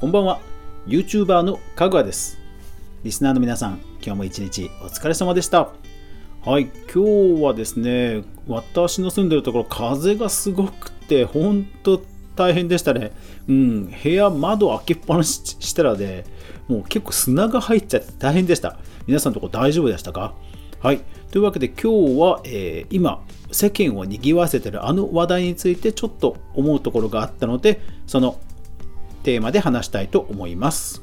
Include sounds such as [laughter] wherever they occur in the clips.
こんばんは。YouTuber のかぐわです。リスナーの皆さん今日も一日お疲れ様でした。はい今日はですね私の住んでるところ風がすごくて本当大変でしたね。うん部屋窓開けっぱなししたらねもう結構砂が入っちゃって大変でした。皆さんのとこ大丈夫でしたか？はいというわけで今日は、えー、今世間を賑わせてるあの話題についてちょっと思うところがあったのでそのテーマで話したいと思います。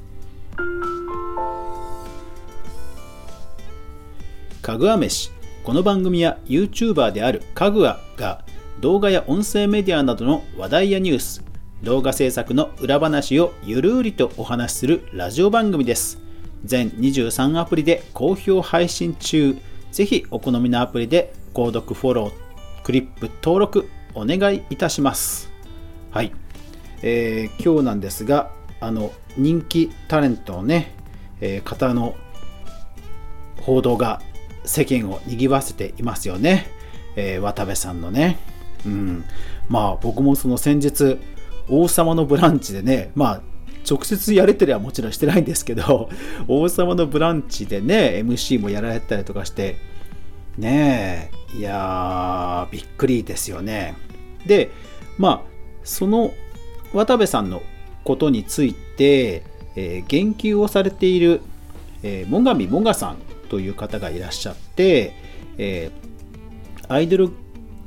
かぐわ飯。この番組は YouTuber であるかぐわが動画や音声メディアなどの話題やニュース動画制作の裏話をゆるりとお話しするラジオ番組です。全23アプリで好評配信中。ぜひお好みのアプリで購読フォロークリップ登録お願いいたします。はい。えー、今日なんですがあの人気タレントのね、えー、方の報道が世間を賑わせていますよね、えー、渡部さんのね、うん、まあ僕もその先日王様のブランチでねまあ直接やれてりはもちろんしてないんですけど [laughs] 王様のブランチでね MC もやられたりとかしてねえいやーびっくりですよね。でまあその渡部さんのことについて、えー、言及をされている、えー、最上もがさんという方がいらっしゃって、えー、アイドル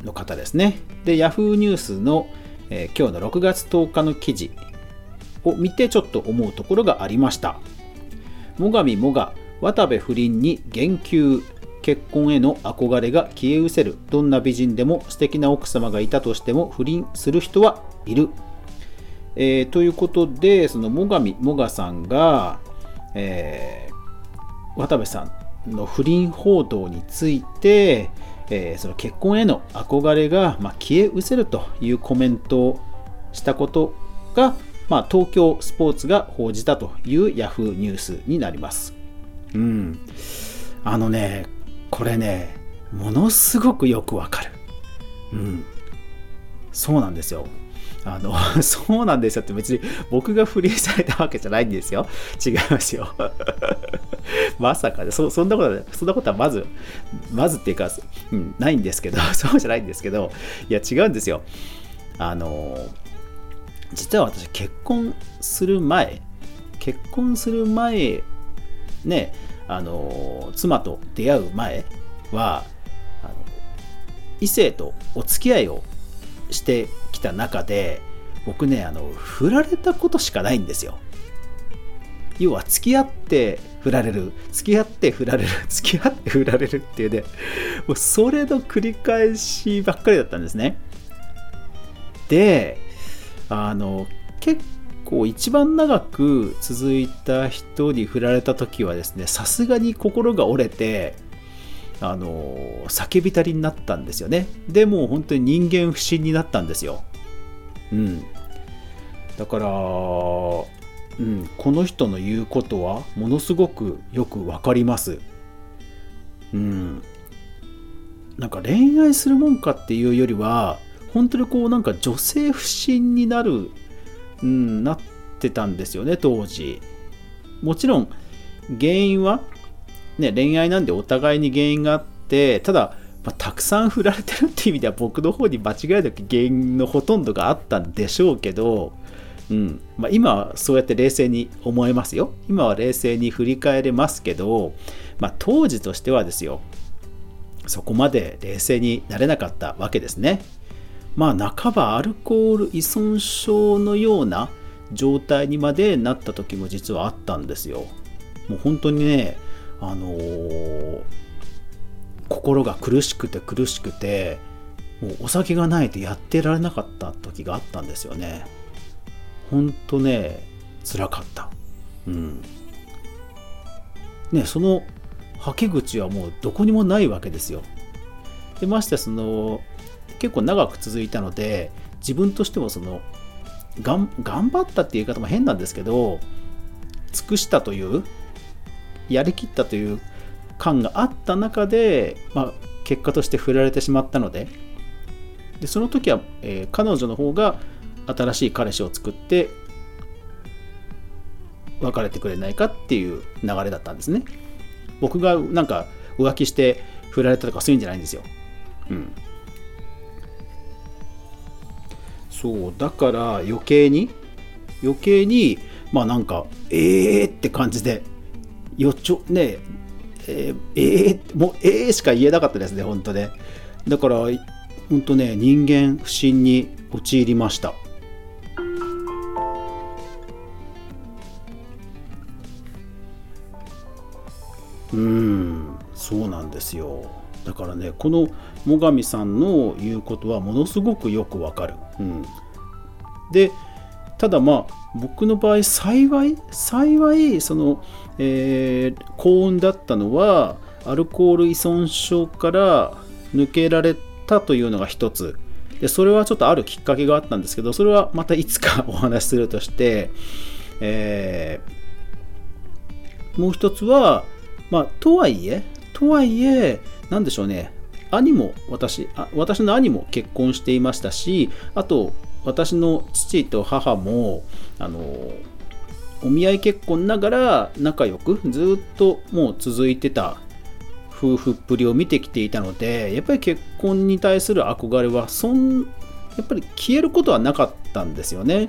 の方ですね。で、Yahoo ニュースの、えー、今日の6月10日の記事を見てちょっと思うところがありました。最上もが渡部不倫に言及結婚への憧れが消え失せるどんな美人でも素敵な奥様がいたとしても不倫する人はいるえー、ということで、その最上もがさんが、えー、渡部さんの不倫報道について、えー、その結婚への憧れが、まあ、消え失せるというコメントをしたことが、まあ、東京スポーツが報じたというヤフーニュースになります。うん。あのね、これね、ものすごくよくわかる。うん。そうなんですよ。あの、[laughs] そうなんですよって別に僕が不倫されたわけじゃないんですよ。違いますよ。[laughs] まさかねそ、そんなことは、そんなことはまず、まずっていうか、うん、ないんですけど、[laughs] そうじゃないんですけど、いや違うんですよ。あの、実は私結婚する前、結婚する前、ね、あの、妻と出会う前は、異性とお付き合いをしてきた中で僕ねあの振られたことしかないんですよ。要は付き合って振られる。付き合って振られる。[laughs] 付き合って振られるっていうねもうそれの繰り返しばっかりだったんですね。であの結構一番長く続いた人に振られた時はですねさすがに心が折れてあの叫びたりになったんですよね。でも本当に人間不信になったんですよ。うん。だから、うん、この人の言うことはものすごくよくわかります。うん。なんか恋愛するもんかっていうよりは本当にこうなんか女性不信になる、うん、なってたんですよね当時。もちろん原因はね、恋愛なんでお互いに原因があって、ただ、まあ、たくさん振られてるっていう意味では僕の方に間違いなく原因のほとんどがあったんでしょうけど、うんまあ、今はそうやって冷静に思えますよ。今は冷静に振り返れますけど、まあ、当時としてはですよ、そこまで冷静になれなかったわけですね。まあ半ばアルコール依存症のような状態にまでなった時も実はあったんですよ。もう本当にね、あのー、心が苦しくて苦しくてもうお酒がないとやってられなかった時があったんですよね。ほんとね辛かった。うん。ねそのはけ口はもうどこにもないわけですよ。でましてその結構長く続いたので自分としてもその頑張ったっていう言い方も変なんですけど尽くしたというやりきったという感があった中で、まあ、結果として振られてしまったのででその時は、えー、彼女の方が新しい彼氏を作って別れてくれないかっていう流れだったんですね。僕がなんか浮気して振られたとかそういうんじゃないんですよ。うん。そうだから余計に余計にまあなんかええー、って感じでよちょねえー、えー、もうええー、しか言えなかったですね本当ね。だから本当ね人間不信に陥りました。うんそうなんですよ。だからねこの最上さんの言うことはものすごくよくわかる、うん、でただまあ僕の場合幸い幸いその、えー、幸運だったのはアルコール依存症から抜けられたというのが一つ。でそれはちょっとあるきっかけがあったんですけどそれはまたいつか [laughs] お話しするとして、えー、もう一つはまあとはいえとはいえ何でしょうね。兄も私あ私の兄も結婚していましたしあと私の父と母もあのお見合い結婚ながら仲良くずっともう続いてた夫婦っぷりを見てきていたのでやっぱり結婚に対する憧れはそんやっぱり消えることはなかったんですよね。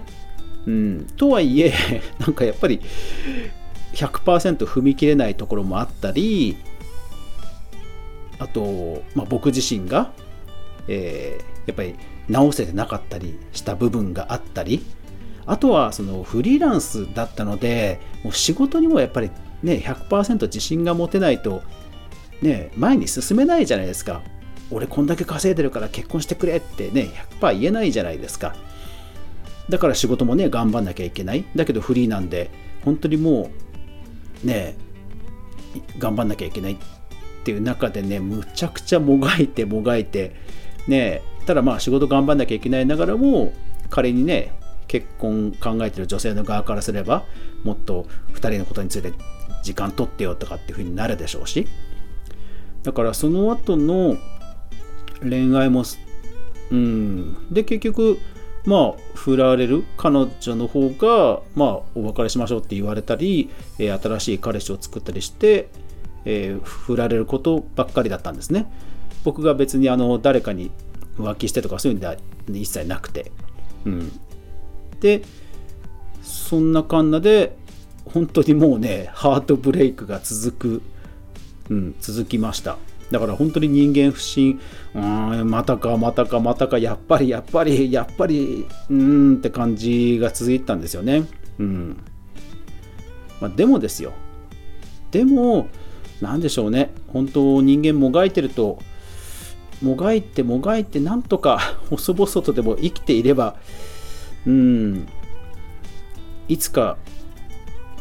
うん、とはいえ [laughs] なんかやっぱり100%踏み切れないところもあったりあと、まあ、僕自身が、えー、やっぱり直せてなかったりした部分があったりあとはそのフリーランスだったのでもう仕事にもやっぱりね100%自信が持てないとね前に進めないじゃないですか。俺こんだけ稼いでるから結婚してくれってね100%言えないじゃないですか。だから仕事もね頑張んなきゃいけない。だけどフリーなんで本当にもうね頑張んなきゃいけないっていう中でねむちゃくちゃもがいてもがいてねただまあ仕事頑張んなきゃいけないながらも仮にね結婚考えてる女性の側からすればもっと2人のことについて時間取ってよとかっていうふうになるでしょうし。だからその後の恋愛もうん。で結局まあ振られる彼女の方がまあお別れしましょうって言われたり、え、新しい彼氏を作ったりして、えー、振られることばっかりだったんですね。僕が別にあの誰かに浮気してとかそういうんでは一切なくて、うん、でそんなかんなで本当にもうねハートブレイクが続く、うん、続きました。だから本当に人間不信。うんまたかまたかまたかやっぱりやっぱりやっぱりうんって感じが続いたんですよね。うん。まあ、でもですよ。でも何でしょうね。本当人間もがいてるともがいてもがいてなんとか [laughs] 細々とでも生きていればうんいつか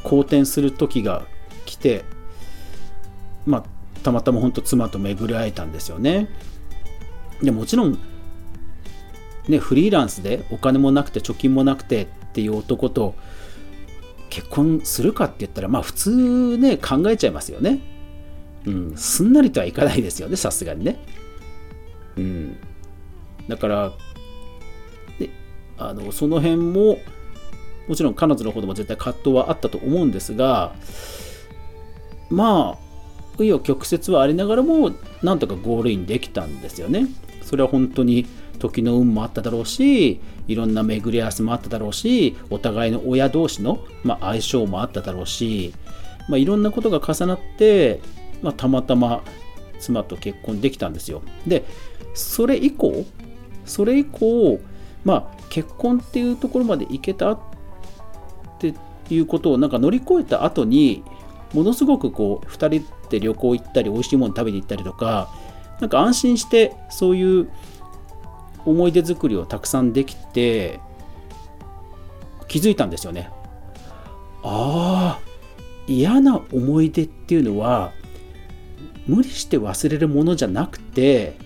好転する時が来てまあたまたま本当妻と巡り会えたんですよね。でもちろんねフリーランスでお金もなくて貯金もなくてっていう男と結婚するかって言ったらまあ普通ね考えちゃいますよね。うんすんなりとはいかないですよねさすがにね。うん、だからであのその辺ももちろん彼女の方でも絶対葛藤はあったと思うんですがまあ紆余曲折はありながらもなんとかゴールインできたんですよね。それは本当に時の運もあっただろうしいろんな巡り合わせもあっただろうしお互いの親同士の、まあ、相性もあっただろうし、まあ、いろんなことが重なって、まあ、たまたま妻と結婚できたんですよ。でそれ以降それ以降まあ結婚っていうところまでいけたっていうことをなんか乗り越えた後にものすごくこう2人で旅行行ったり美味しいもの食べに行ったりとかなんか安心してそういう思い出作りをたくさんできて気づいたんですよね。ああ嫌な思い出っていうのは無理して忘れるものじゃなくて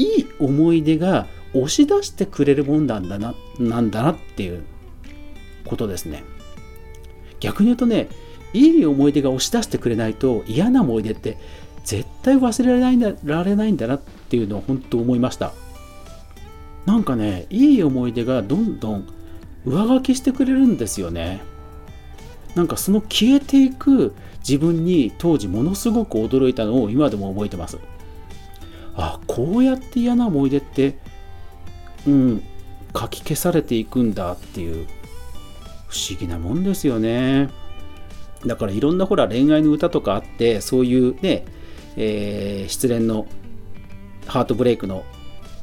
いい思い出が押し出してくれるもんなんだななんだなっていうことですね。逆に言うとねいい思い出が押し出してくれないと嫌な思い出って絶対忘れられないんだられないんだなっていうのを本当思いました。なんかねいい思い出がどんどん上書きしてくれるんですよね。なんかその消えていく自分に当時ものすごく驚いたのを今でも覚えてます。あこうやって嫌な思い出ってうん書き消されていくんだっていう不思議なもんですよね。だからいろんなほら恋愛の歌とかあってそういうね、えー、失恋のハートブレイクの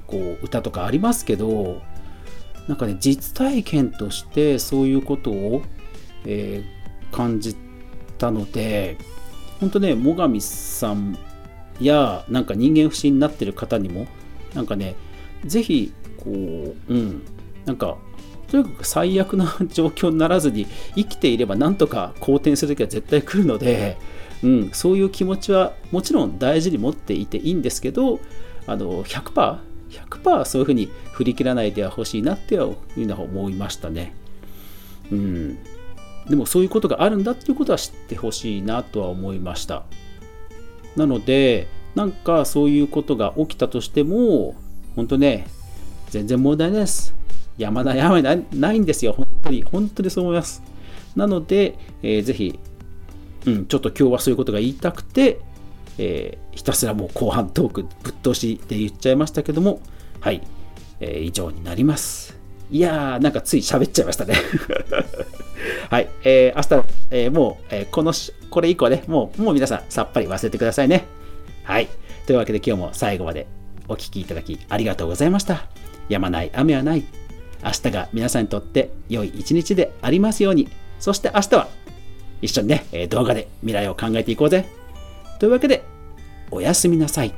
こう歌とかありますけどなんかね実体験としてそういうことを、えー、感じたので本当ね最上さんやなんか人間不信になってる方にもなんかね是非こううんなんかとにかく最悪な状況にならずに生きていればなんとか好転する時は絶対来るので、うん、そういう気持ちはもちろん大事に持っていていいんですけどあの 100%, 100そういうふうに振り切らないではほしいなっていうのは思いましたね。うん、でもそういうことがあるんだっていうことは知ってほしいなとは思いました。なのでなんかそういうことが起きたとしても本当ね全然問題ないです。山田山ないないんですよ。本当に、本当にそう思います。なので、えー、ぜひ、うん、ちょっと今日はそういうことが言いたくて、えー、ひたすらもう後半トークぶっ通しで言っちゃいましたけども、はい、えー、以上になります。いやー、なんかつい喋っちゃいましたねはい、えー、明日、えー、もう、えー、このしこれ以降ね、もう、もう皆さんさっぱり忘れてくださいね。はい。というわけで今日も最後までお聴きいただきありがとうございました。やまない雨はない。明日が皆さんにとって良い一日でありますように。そして明日は一緒にね、動画で未来を考えていこうぜ。というわけで、おやすみなさい。